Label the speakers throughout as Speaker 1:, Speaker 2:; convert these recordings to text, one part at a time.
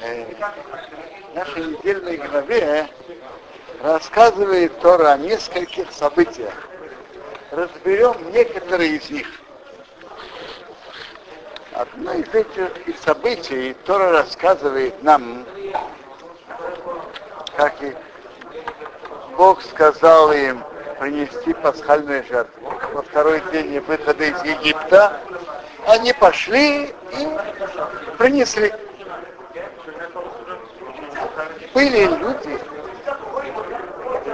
Speaker 1: Э, нашей недельной главе рассказывает Тора о нескольких событиях. Разберем некоторые из них. Одно из этих событий Тора рассказывает нам, как и Бог сказал им принести пасхальную жертву. Во второй день выхода из Египта они пошли и принесли. Были люди,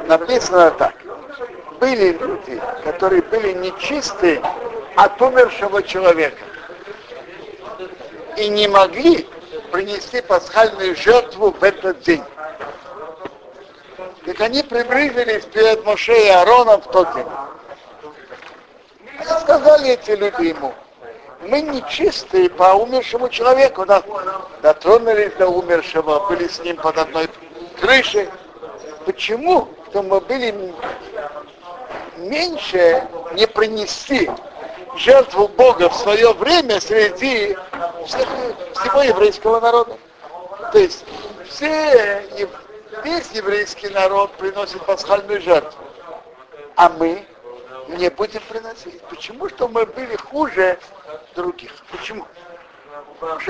Speaker 1: написано так, были люди, которые были нечисты от умершего человека и не могли принести пасхальную жертву в этот день. Так они приблизились перед Моше и Аароном в тот день. Они сказали эти люди ему, мы нечистые по умершему человеку, да, дотронулись до умершего, были с ним под одной крышей. Почему? Что мы были меньше не принести жертву Бога в свое время среди всех, всего еврейского народа. То есть все, весь еврейский народ приносит пасхальную жертву, а мы не будем приносить. Почему? Что мы были хуже других. Почему?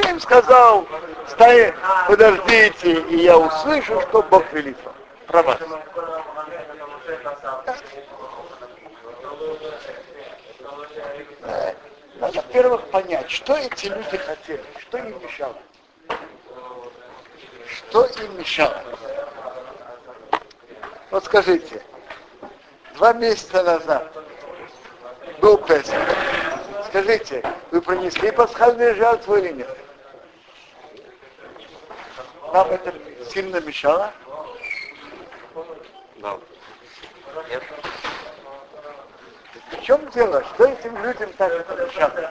Speaker 1: Им сказал, стай, подождите, и я услышу, что Бог велит вам. Про вас. Надо, во-первых, понять, что эти люди хотели, что им мешало. Что им мешало? Вот скажите, два месяца назад был Песах. Скажите, вы принесли пасхальную жертву или нет? Вам это сильно мешало?
Speaker 2: Да. Нет.
Speaker 1: В чем дело? Что этим людям так это мешало?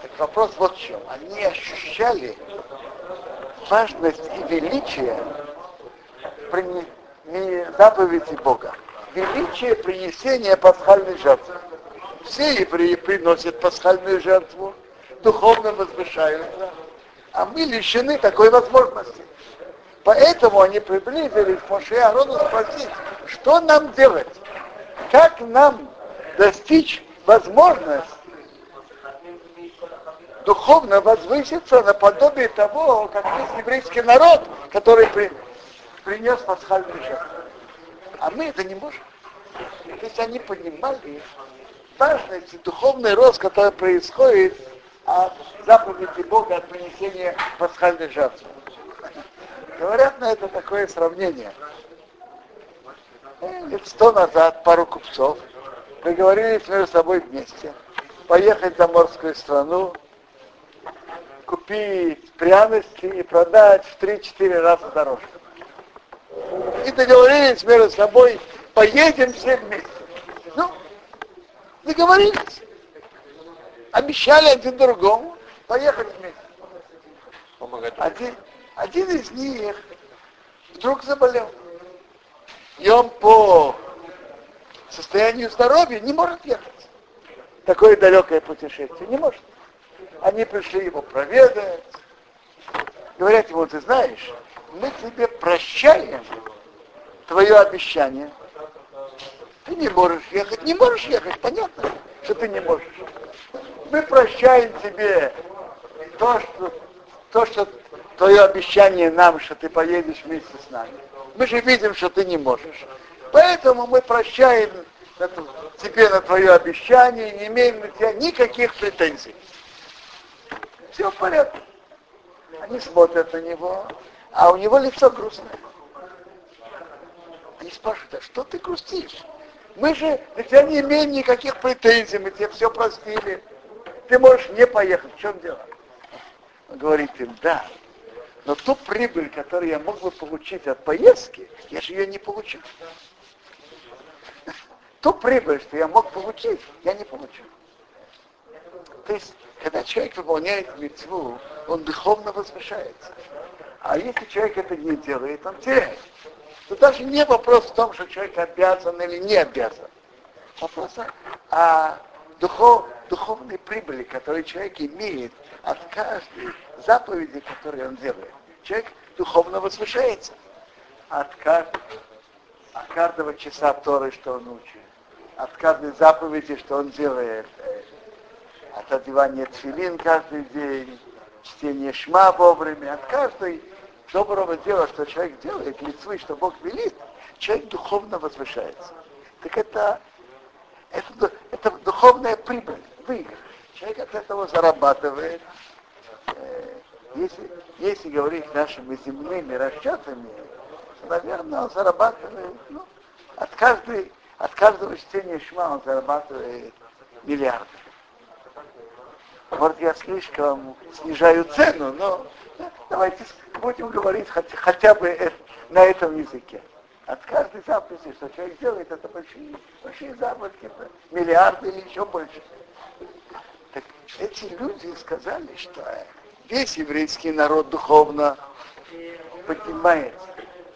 Speaker 1: Так вопрос вот в чем. Они ощущали важность и величие заповеди Бога. Величие принесения пасхальной жертвы. Все евреи приносят пасхальную жертву, духовно возвышаются, а мы лишены такой возможности. Поэтому они приблизились к Моше Арону спросить, что нам делать? Как нам достичь возможность духовно возвыситься наподобие того, как есть еврейский народ, который при, принес пасхальную жертву. А мы это не можем. То есть они понимали, важность и духовный рост, который происходит от заповеди Бога, от принесения пасхальной жертвы. Говорят на это такое сравнение. Э, лет сто назад пару купцов договорились между собой вместе поехать в морскую страну, купить пряности и продать в 3-4 раза дороже. И договорились между собой, поедем все вместе. Ну, договорились. Обещали один другому поехать вместе. Один, один из них вдруг заболел. И он по состоянию здоровья не может ехать. Такое далекое путешествие не может. Они пришли его проведать. Говорят ему, ты знаешь, мы тебе прощаем твое обещание. Ты не можешь ехать, не можешь ехать, понятно, что ты не можешь. Мы прощаем тебе то, что, то, что твое обещание нам, что ты поедешь вместе с нами. Мы же видим, что ты не можешь. Поэтому мы прощаем тебе на твое обещание, не имеем на тебя никаких претензий. Все в порядке. Они смотрят на него, а у него лицо грустное. Они спрашивают, а что ты грустишь? Мы же на тебя не имеем никаких претензий, мы тебе все простили. Ты можешь не поехать, в чем дело? Он говорит им, да, но ту прибыль, которую я мог бы получить от поездки, я же ее не получил. Ту прибыль, что я мог получить, я не получил. То есть, когда человек выполняет мецву, он духовно возвышается. А если человек это не делает, он теряет. То даже не вопрос в том, что человек обязан или не обязан. Вопрос о духов, духовной прибыли, которую человек имеет от каждой заповеди, которую он делает. Человек духовно возвышается от, кажд... от каждого часа Торы, что он учит, от каждой заповеди, что он делает, э, от одевания тфилин каждый день, чтения шма вовремя, от каждой доброго дела, что человек делает, лицвы, что Бог велит, человек духовно возвышается. Так это, это, это духовная прибыль, выигрыш. Человек от этого зарабатывает. Э, если, если говорить нашими земными расчетами, то, наверное, он зарабатывает, ну, от, каждой, от каждого чтения шма он зарабатывает миллиарды. Может, я слишком снижаю цену, но давайте будем говорить хотя, хотя бы на этом языке. От каждой заповеди, что человек делает, это большие, большие заработки, миллиарды или еще больше. Так эти люди сказали, что весь еврейский народ духовно поднимается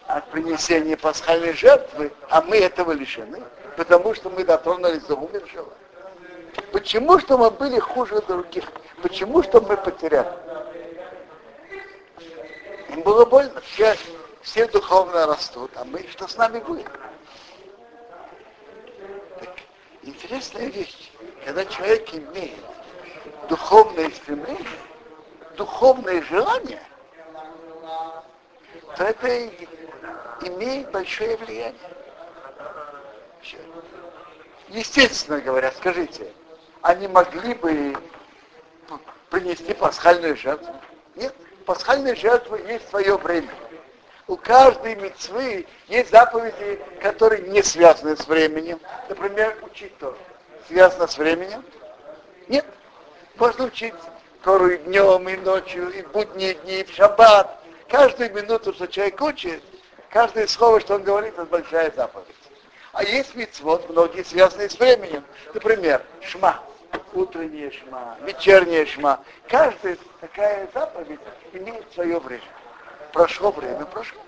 Speaker 1: от принесения пасхальной жертвы, а мы этого лишены, потому что мы дотронулись до умершего. Почему что мы были хуже других? Почему что мы потеряли? Им было больно. Все, все духовно растут, а мы, что с нами будет? Так, интересная вещь. Когда человек имеет духовное стремление, духовное желание, то это имеет большое влияние. Естественно говоря, скажите, они могли бы принести пасхальную жертву? Нет, пасхальная жертва есть свое время. У каждой мецвы есть заповеди, которые не связаны с временем. Например, учить то. Связано с временем? Нет. Можно учить Тору и днем, и ночью, и будние дни, и в шаббат. Каждую минуту, что человек учит, каждое слово, что он говорит, это большая заповедь. А есть мецвод, многие связанные с временем. Например, шма утренняя шма, вечерняя шма. Каждая такая заповедь имеет свое время. Прошло время, прошло.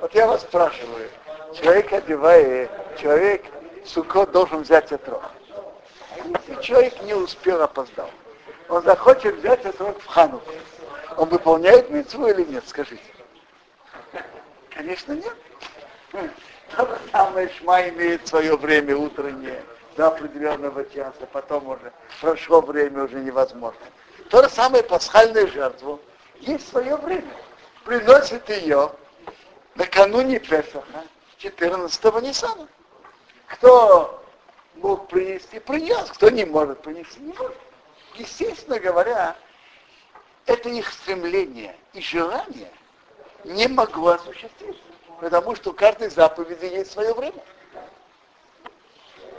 Speaker 1: Вот я вас спрашиваю, человек одевает, человек сукот должен взять отрок. А если человек не успел, опоздал, он захочет взять отрок в хану, он выполняет митцву или нет, скажите? Конечно, нет. То же самое шма имеет свое время утреннее, до определенного часа, потом уже прошло время, уже невозможно. То же самое пасхальную жертву есть свое время. Приносит ее накануне Песаха, 14-го Ниссана. Кто мог принести, принес, кто не может принести, не может. Естественно говоря, это их стремление и желание не могло осуществиться, потому что у каждой заповеди есть свое время.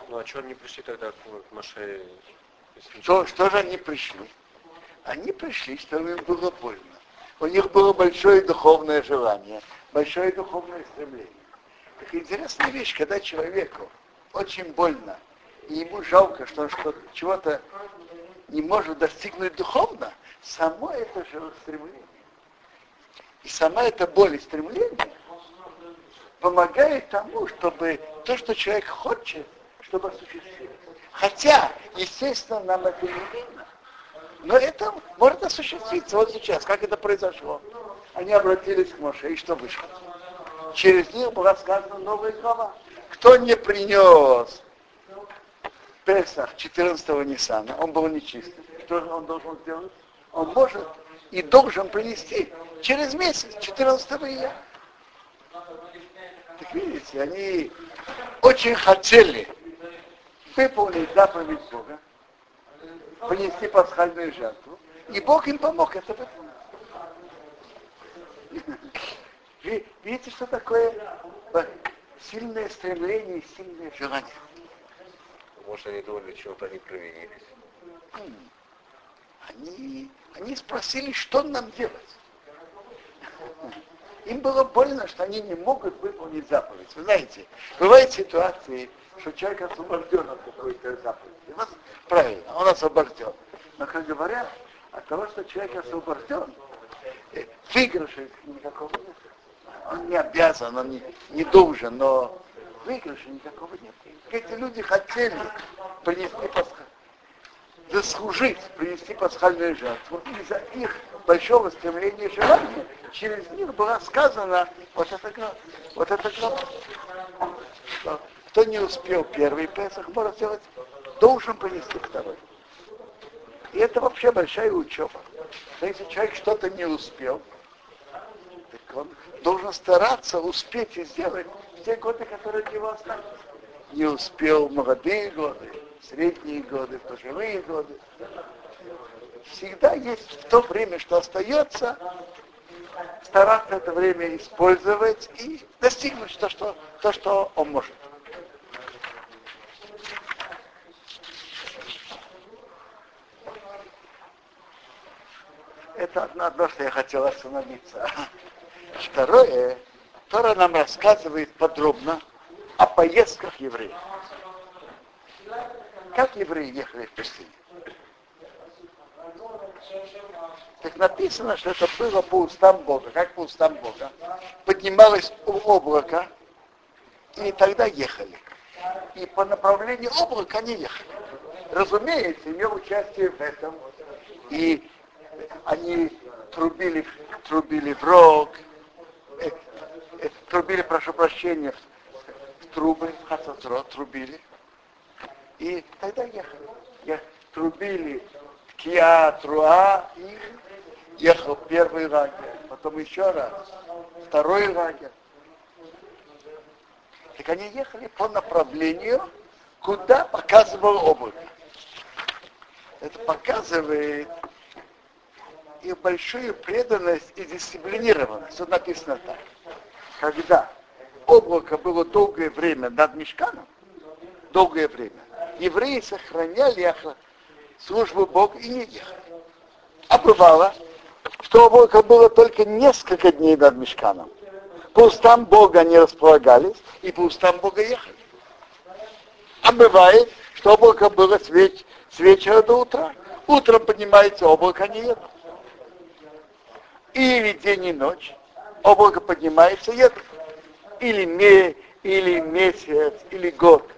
Speaker 3: Ну а что они пришли тогда к Маше?
Speaker 1: Что, что же они пришли? Они пришли, что им было больно. У них было большое духовное желание, большое духовное стремление. Так интересная вещь, когда человеку очень больно, и ему жалко, что он что чего-то не может достигнуть духовно, само это же стремление. И сама эта боль и стремление помогает тому, чтобы то, что человек хочет, чтобы осуществить. Хотя, естественно, нам это не видно. Но это может осуществиться вот сейчас. Как это произошло? Они обратились к Моше, и что вышло? Через них была сказана новая глава. Кто не принес Песах 14-го Ниссана, он был нечистым. Что же он должен сделать? Он может и должен принести через месяц, 14 июня. Так видите, они очень хотели выполнить заповедь Бога, принести пасхальную жертву, и Бог им помог это выполнить. Видите, что такое сильное стремление сильное желание?
Speaker 3: Может, они думали, чего-то они провинились.
Speaker 1: Они, они спросили, что нам делать. Им было больно, что они не могут выполнить заповедь. Вы знаете, бывают ситуации, что человек освобожден от какой-то заповеди. Вот, правильно, он освобожден. Но, как говорят, от того, что человек освобожден, э, выигрыша никакого нет. Он не обязан, он не, не должен, но выигрыша никакого нет. Эти люди хотели принести пасха. заслужить принести пасхальную жертву. Из-за их большого стремления и желания через них была сказана вот глава. Вот эта глава. Кто не успел первый Песах, может сделать, должен принести второй. И это вообще большая учеба. Но если человек что-то не успел, так он должен стараться успеть и сделать те годы, которые от него остались. Не успел молодые годы, средние годы, пожилые годы. Всегда есть в то время, что остается, стараться это время использовать и достигнуть то, что, то, что он может. Это одно, что я хотел остановиться. Второе, Тора нам рассказывает подробно о поездках евреев. Как евреи ехали в пустыне? Так написано, что это было по устам Бога. Как по устам Бога? Поднималось облако, и тогда ехали. И по направлению облака они ехали. Разумеется, имел участие в этом. И они трубили, трубили в рог, э, э, трубили, прошу прощения, в трубы, хацоцрот, трубили. И тогда ехали. Я, трубили киа, труа и ехал первый лагерь, потом еще раз, второй лагерь. Так они ехали по направлению, куда показывал облако. Это показывает их большую преданность и дисциплинированность. Тут написано так. Когда облако было долгое время над мешканом, долгое время, евреи сохраняли службу Богу и не ехали. А бывало, что облако было только несколько дней над мешканом. По устам Бога они располагались, и по устам Бога ехали. А бывает, что облако было с, веч- с вечера до утра. Утром поднимается облако, они едут или день и ночь, облако поднимается, едут. Или, ме, или месяц, или год.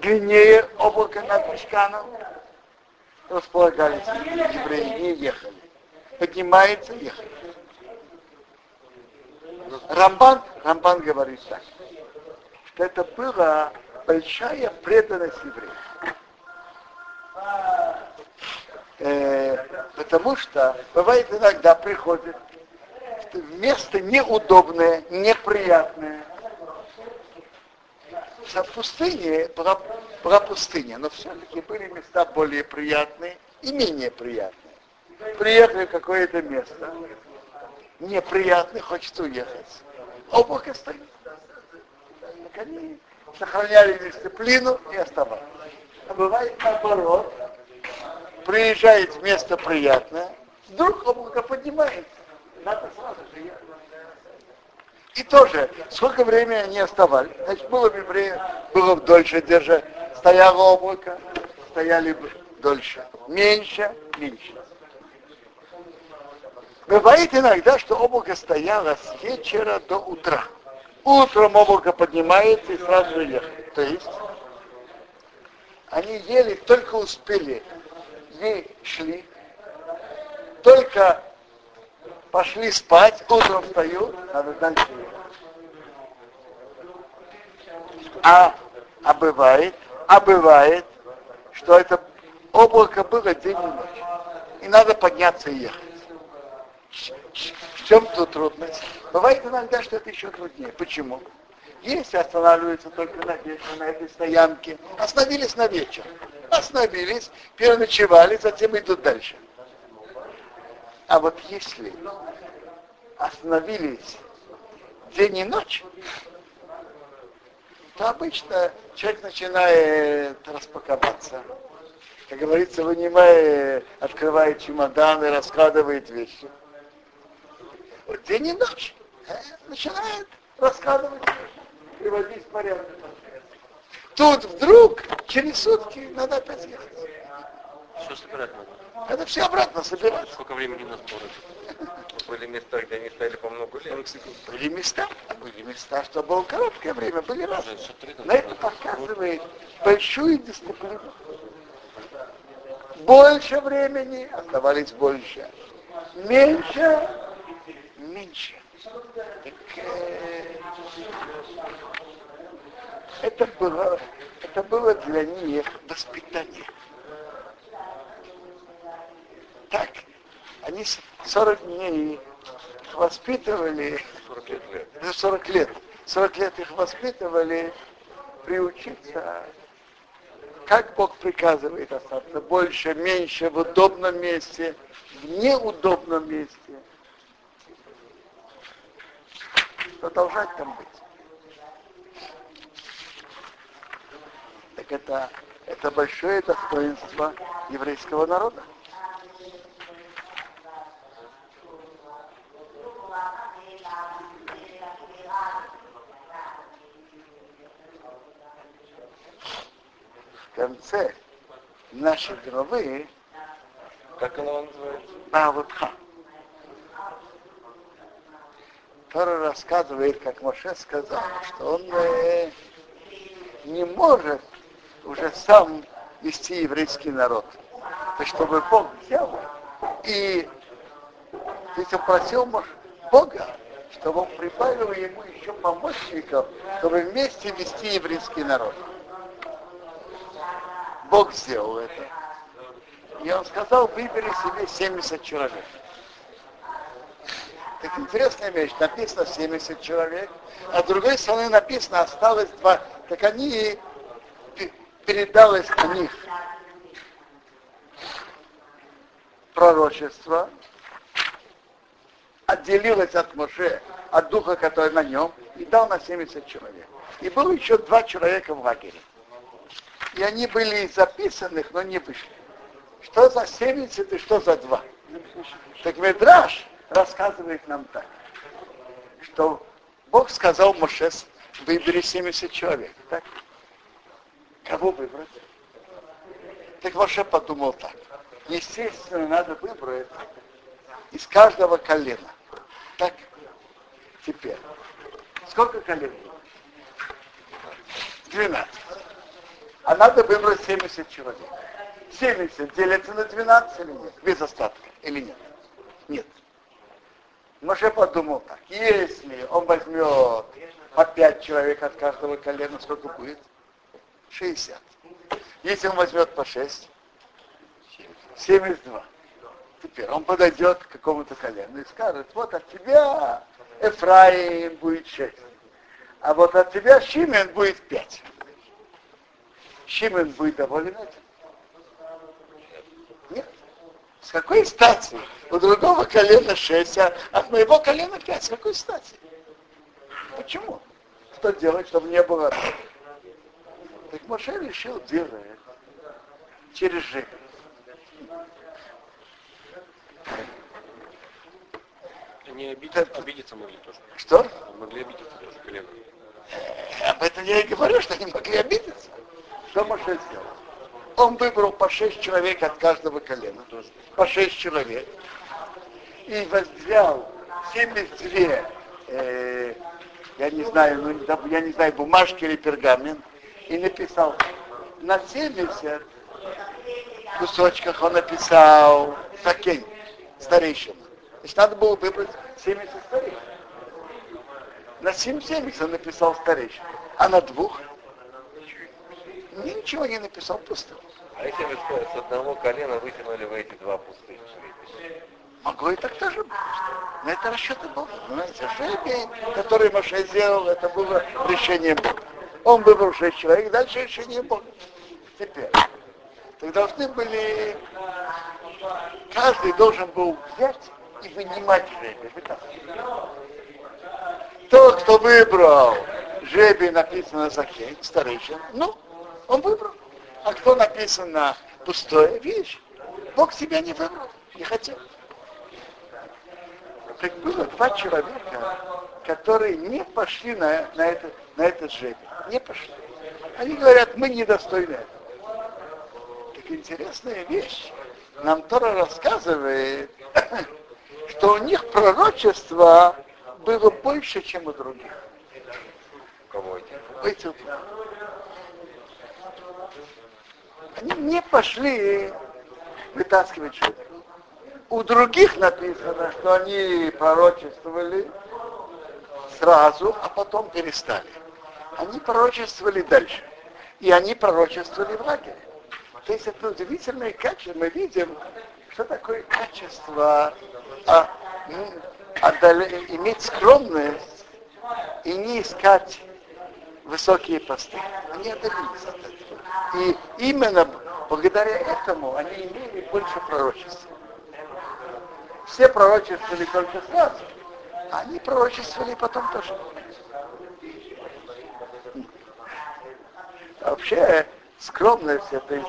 Speaker 1: Длиннее облако над Мешканом располагались евреи, не ехали. Поднимается, ехали. Рамбан, Рамбан говорит так, что это была большая преданность евреев. Э, потому что бывает иногда приходит место неудобное, неприятное. В пустыне была, была пустыня, но все-таки были места более приятные и менее приятные. Приехали в какое-то место, неприятно, хочется уехать. Облако стоит. Так они сохраняли дисциплину и оставались. А бывает наоборот, приезжает в место приятное, вдруг облако поднимается надо сразу же И тоже, сколько времени они оставались? Значит, было бы время, было бы дольше держать, стояло облако, стояли бы дольше. Меньше, меньше. Бывает иногда, что облако стояло с вечера до утра. Утром облако поднимается и сразу же ехали. То есть они ели, только успели, ей шли, только пошли спать, утром встают, надо дальше А, а бывает, а бывает, что это облако было день и ночь. И надо подняться и ехать. В чем тут трудность? Бывает иногда, что это еще труднее. Почему? Если останавливаются только на вечер, на этой стоянке, остановились на вечер. Остановились, переночевали, затем идут дальше. А вот если остановились день и ночь, то обычно человек начинает распаковаться. Как говорится, вынимая, открывает чемоданы, раскладывает вещи. Вот день и ночь э, начинает раскладывать приводить в порядок. Тут вдруг через сутки надо опять ехать.
Speaker 3: Все собирать надо.
Speaker 1: Это все обратно собирать.
Speaker 3: Сколько времени на сборы? Были места, где они стояли по много лет.
Speaker 1: Были места, были места, что было короткое время, были разные. Но это показывает большую дисциплину. больше времени, оставались больше. Меньше, меньше. Так, э, это было, это было для них воспитание. Так, они 40 дней воспитывали, 40 лет, 40 лет, 40 лет их воспитывали, приучиться, как Бог приказывает остаться, больше, меньше, в удобном месте, в неудобном месте. Продолжать там быть. Так это, это большое достоинство еврейского народа. Конце нашей главы,
Speaker 3: Как она называется?
Speaker 1: Бавутха, Тора рассказывает, как Моше сказал, что он э, не может уже сам вести еврейский народ. То чтобы Бог взял и есть он просил Бога, чтобы он прибавил ему еще помощников, чтобы вместе вести еврейский народ. Бог сделал это. И он сказал, выбери себе 70 человек. Так интересная вещь, написано 70 человек, а с другой стороны написано, осталось два. Так они передалось о них пророчество, отделилось от Моше, от духа, который на нем, и дал на 70 человек. И было еще два человека в лагере. И они были записанных, но не вышли. Что за 70 и что за два? Так Медраж рассказывает нам так, что Бог сказал Моше, выбери 70 человек. Так? Кого выбрать? Так Моше подумал так. Естественно, надо выбрать из каждого колена. Так, теперь. Сколько колен? 12. А надо выбрать 70 человек. 70 делится на 12 или нет? Без остатка или нет? Нет. Моше подумал так, если он возьмет по 5 человек от каждого колена, сколько будет? 60. Если он возьмет по 6, 72. Теперь он подойдет к какому-то колену и скажет, вот от тебя Эфраим будет 6, а вот от тебя Шимен будет 5. Шимен будет доволен этим? Нет. С какой стати? У другого колена 6, а от моего колена 5. С какой стати? Почему? Что делать, чтобы не было так Моше решил делать через жизнь.
Speaker 3: Они обидеться, обидеться могли тоже.
Speaker 1: Что?
Speaker 3: Могли обидеться тоже колено.
Speaker 1: Об этом я и говорю, что они могли обидеться. Что Моше сделал? Он выбрал по шесть человек от каждого колена. По шесть человек. И взял 72, э, я не знаю, ну, я не знаю, бумажки или пергамент, и написал на 70 кусочках он написал Сакень, старейшина. То есть надо было выбрать 70 старейшин. На 70 он написал старейшин, а на двух ничего не написал, пусто.
Speaker 3: А если вы с одного колена вытянули вы эти два пустых
Speaker 1: Могло и так тоже быть. Но это расчеты Бога. Понимаете, жребий, который Маша сделал, это было решение Бога. Он выбрал шесть человек, дальше решение Бога. Теперь. Так должны были, каждый должен был взять и вынимать жребий. Тот, кто выбрал жребий, написано Захей, старейшин, ну, он выбрал. А кто написано пустое, видишь, Бог тебя не выбрал, не хотел. Так было два человека, которые не пошли на, на, это, на этот жребий. Не пошли. Они говорят, мы недостойны этого. Так интересная вещь. Нам Тора рассказывает, что у них пророчество было больше, чем у других.
Speaker 3: Кого
Speaker 1: этих? Они не пошли вытаскивать что-то. У других написано, что они пророчествовали сразу, а потом перестали. Они пророчествовали дальше. И они пророчествовали в лагере. То есть это удивительное качество. Мы видим, что такое качество а, отдале, иметь скромность и не искать высокие посты. Они отдалились от этого. И именно благодаря этому они имели больше пророчеств. Все пророчествовали только сразу, а они пророчествовали потом тоже. Вообще, скромность это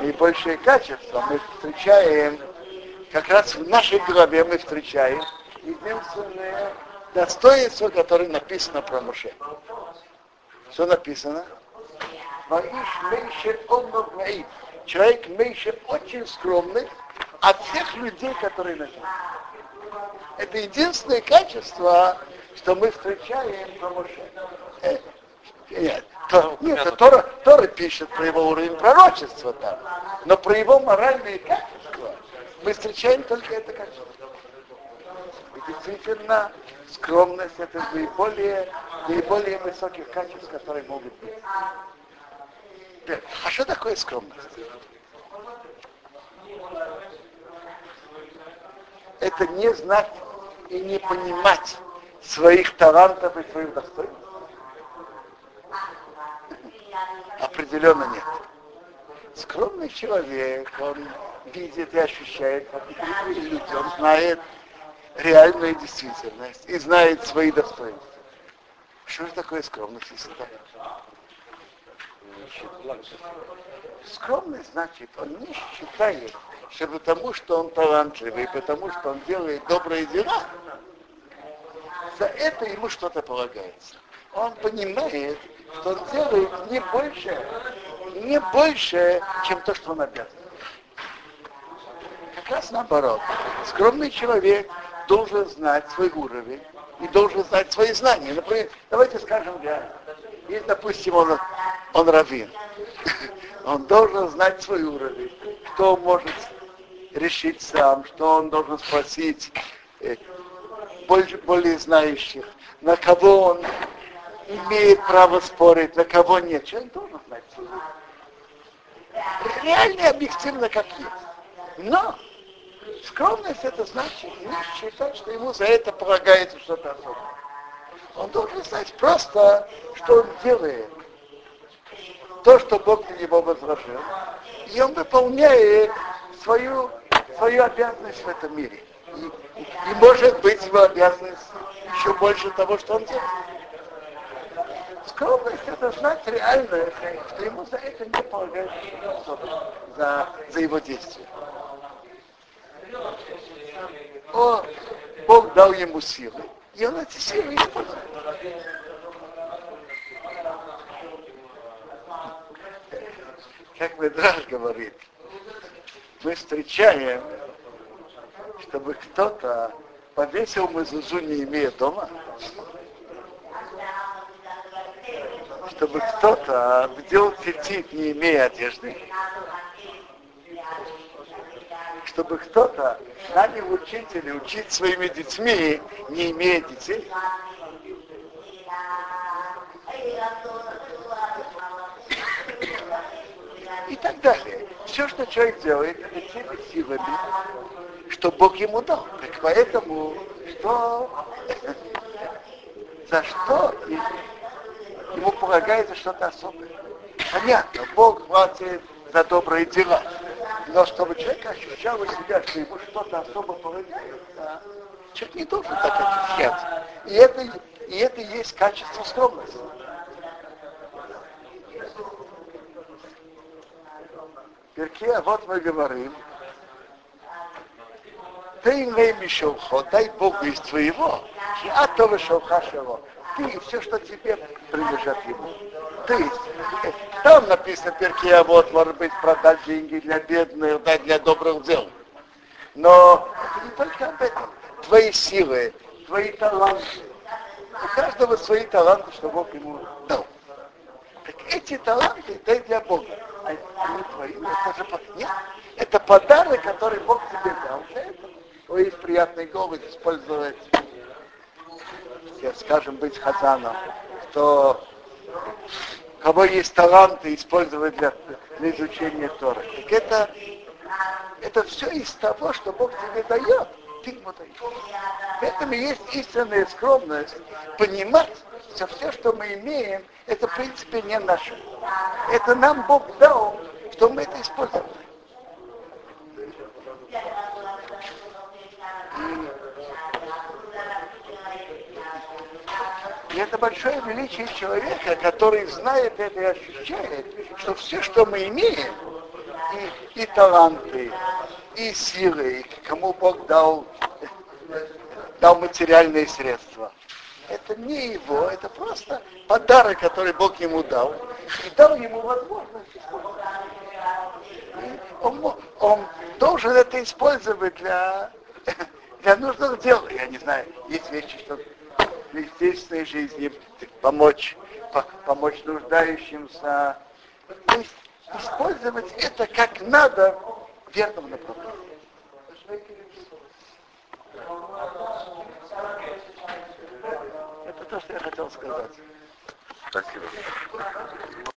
Speaker 1: наибольшее качество. Мы встречаем, как раз в нашей главе мы встречаем единственное достоинство, которое написано про Моше. Что написано? Человек Мейше очень скромный от всех людей, которые на земле. Это единственное качество, что мы встречаем про Моше. Э, нет, то, нет, Тора, Тора пишет про его уровень пророчества там, но про его моральные качества мы встречаем только это качество. И действительно, скромность это наиболее, наиболее высоких качеств, которые могут быть. А что такое скромность? Это не знать и не понимать своих талантов и своих достоинств. Определенно нет. Скромный человек, он видит и ощущает, и люди, он знает реальную действительность и знает свои достоинства. Что же такое скромность, если так? Скромность значит, он не считает, что потому, что он талантливый, потому, что он делает добрые дела, за это ему что-то полагается. Он понимает, что он делает не больше, не больше, чем то, что он обязан. Как раз наоборот. Скромный человек должен знать свой уровень и должен знать свои знания. Например, давайте скажем реально. Если, допустим, он, он раввин, он должен знать свой уровень, что он может решить сам, что он должен спросить э, более, более знающих, на кого он имеет право спорить, на кого нет. Человек должен знать свой уровень. Реально объективно как есть. Но скромность это значит не считать, что ему за это полагается что-то особое. Он должен знать просто, что он делает. То, что Бог на него возложил. И он выполняет свою, свою обязанность в этом мире. И, и может быть его обязанность еще больше того, что он делает. Скромность это знать реально, что ему за это не полагается за, за его действия. О, Бог дал ему силы, и он эти силы использует. Как Медраж говорит, мы встречаем, чтобы кто-то повесил мезузу, не имея дома, чтобы кто-то вдел цветит, не имея одежды, чтобы кто-то нанял учителя учить своими детьми, не имея детей. И так далее. Все, что человек делает, это теми силами, что Бог ему дал. Так поэтому, что, за что ему полагается что-то особое. Понятно, Бог платит за добрые дела. Но чтобы человек ощущал у себя, что ему что-то особо полагается, человек не должен так ощущать. И это, и это есть качество скромности. Перке, вот мы говорим, ты имей мишелхо, дай Богу из твоего, а то вышелха его. Ты все, что тебе принадлежат ему. Есть, там написано перки, а вот, может быть, продать деньги для бедных, дать для добрых дел. Но это не только об этом. Твои силы, твои таланты. У каждого свои таланты, что Бог ему дал. Так эти таланты дай для Бога. Они твои, это же нет, это подарок, который Бог тебе дал. То есть приятный голос использовать, я, скажем, быть хазаном, кто у кого есть таланты использовать для, для изучения Тора. Так это, это все из того, что Бог тебе дает. Ты ему даешь. Поэтому есть истинная скромность понимать, что все, что мы имеем, это в принципе не наше. Это нам Бог дал, что мы это используем. И это большое величие человека, который знает это и ощущает, что все, что мы имеем, и, и таланты, и силы, и кому Бог дал, дал материальные средства, это не его, это просто подарок, который Бог ему дал, и дал ему возможность Он, он должен это использовать для, для нужных дел. Я не знаю, есть вещи, что в естественной жизни помочь, по- помочь нуждающимся. То есть использовать это как надо в верном направлении. То, что я хотел сказать.
Speaker 3: Спасибо.